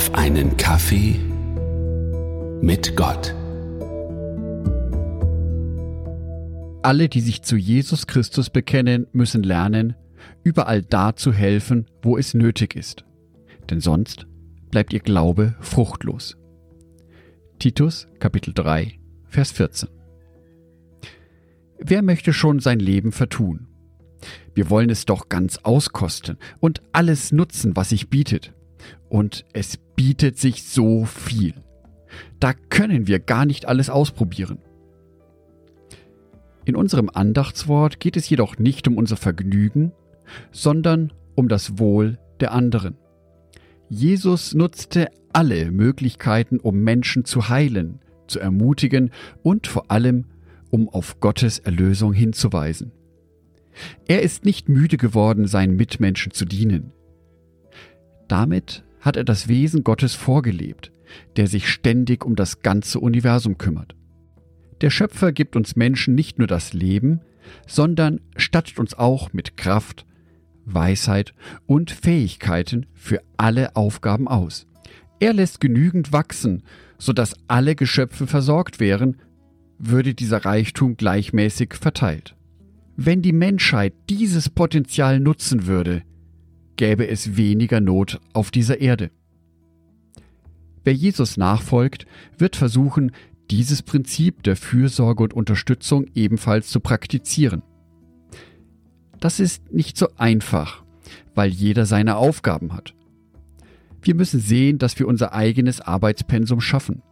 auf einen Kaffee mit Gott. Alle, die sich zu Jesus Christus bekennen, müssen lernen, überall da zu helfen, wo es nötig ist. Denn sonst bleibt ihr Glaube fruchtlos. Titus Kapitel 3 Vers 14 Wer möchte schon sein Leben vertun? Wir wollen es doch ganz auskosten und alles nutzen, was sich bietet. Und es bietet sich so viel. Da können wir gar nicht alles ausprobieren. In unserem Andachtswort geht es jedoch nicht um unser Vergnügen, sondern um das Wohl der anderen. Jesus nutzte alle Möglichkeiten, um Menschen zu heilen, zu ermutigen und vor allem um auf Gottes Erlösung hinzuweisen. Er ist nicht müde geworden, seinen Mitmenschen zu dienen. Damit hat er das Wesen Gottes vorgelebt, der sich ständig um das ganze Universum kümmert. Der Schöpfer gibt uns Menschen nicht nur das Leben, sondern stattet uns auch mit Kraft, Weisheit und Fähigkeiten für alle Aufgaben aus. Er lässt genügend wachsen, sodass alle Geschöpfe versorgt wären würde dieser Reichtum gleichmäßig verteilt. Wenn die Menschheit dieses Potenzial nutzen würde, gäbe es weniger Not auf dieser Erde. Wer Jesus nachfolgt, wird versuchen, dieses Prinzip der Fürsorge und Unterstützung ebenfalls zu praktizieren. Das ist nicht so einfach, weil jeder seine Aufgaben hat. Wir müssen sehen, dass wir unser eigenes Arbeitspensum schaffen.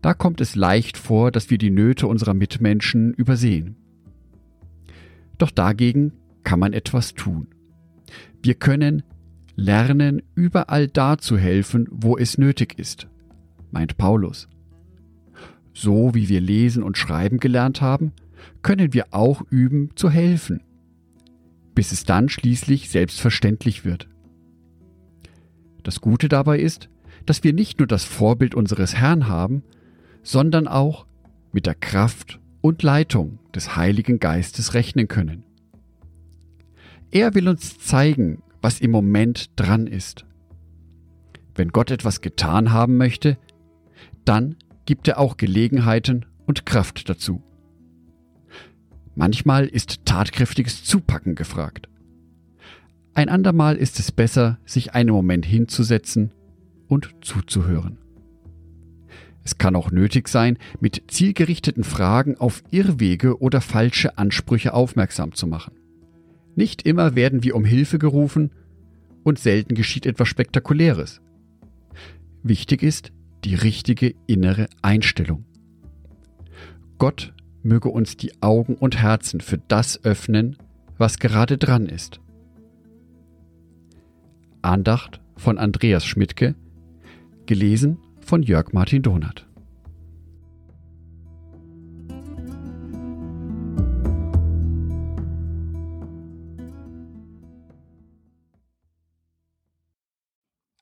Da kommt es leicht vor, dass wir die Nöte unserer Mitmenschen übersehen. Doch dagegen kann man etwas tun. Wir können lernen, überall da zu helfen, wo es nötig ist, meint Paulus. So wie wir lesen und schreiben gelernt haben, können wir auch üben zu helfen, bis es dann schließlich selbstverständlich wird. Das Gute dabei ist, dass wir nicht nur das Vorbild unseres Herrn haben, sondern auch mit der Kraft und Leitung des Heiligen Geistes rechnen können. Er will uns zeigen, was im Moment dran ist. Wenn Gott etwas getan haben möchte, dann gibt er auch Gelegenheiten und Kraft dazu. Manchmal ist tatkräftiges Zupacken gefragt. Ein andermal ist es besser, sich einen Moment hinzusetzen und zuzuhören. Es kann auch nötig sein, mit zielgerichteten Fragen auf Irrwege oder falsche Ansprüche aufmerksam zu machen. Nicht immer werden wir um Hilfe gerufen und selten geschieht etwas Spektakuläres. Wichtig ist die richtige innere Einstellung. Gott möge uns die Augen und Herzen für das öffnen, was gerade dran ist. Andacht von Andreas Schmidtke, gelesen von Jörg Martin Donath.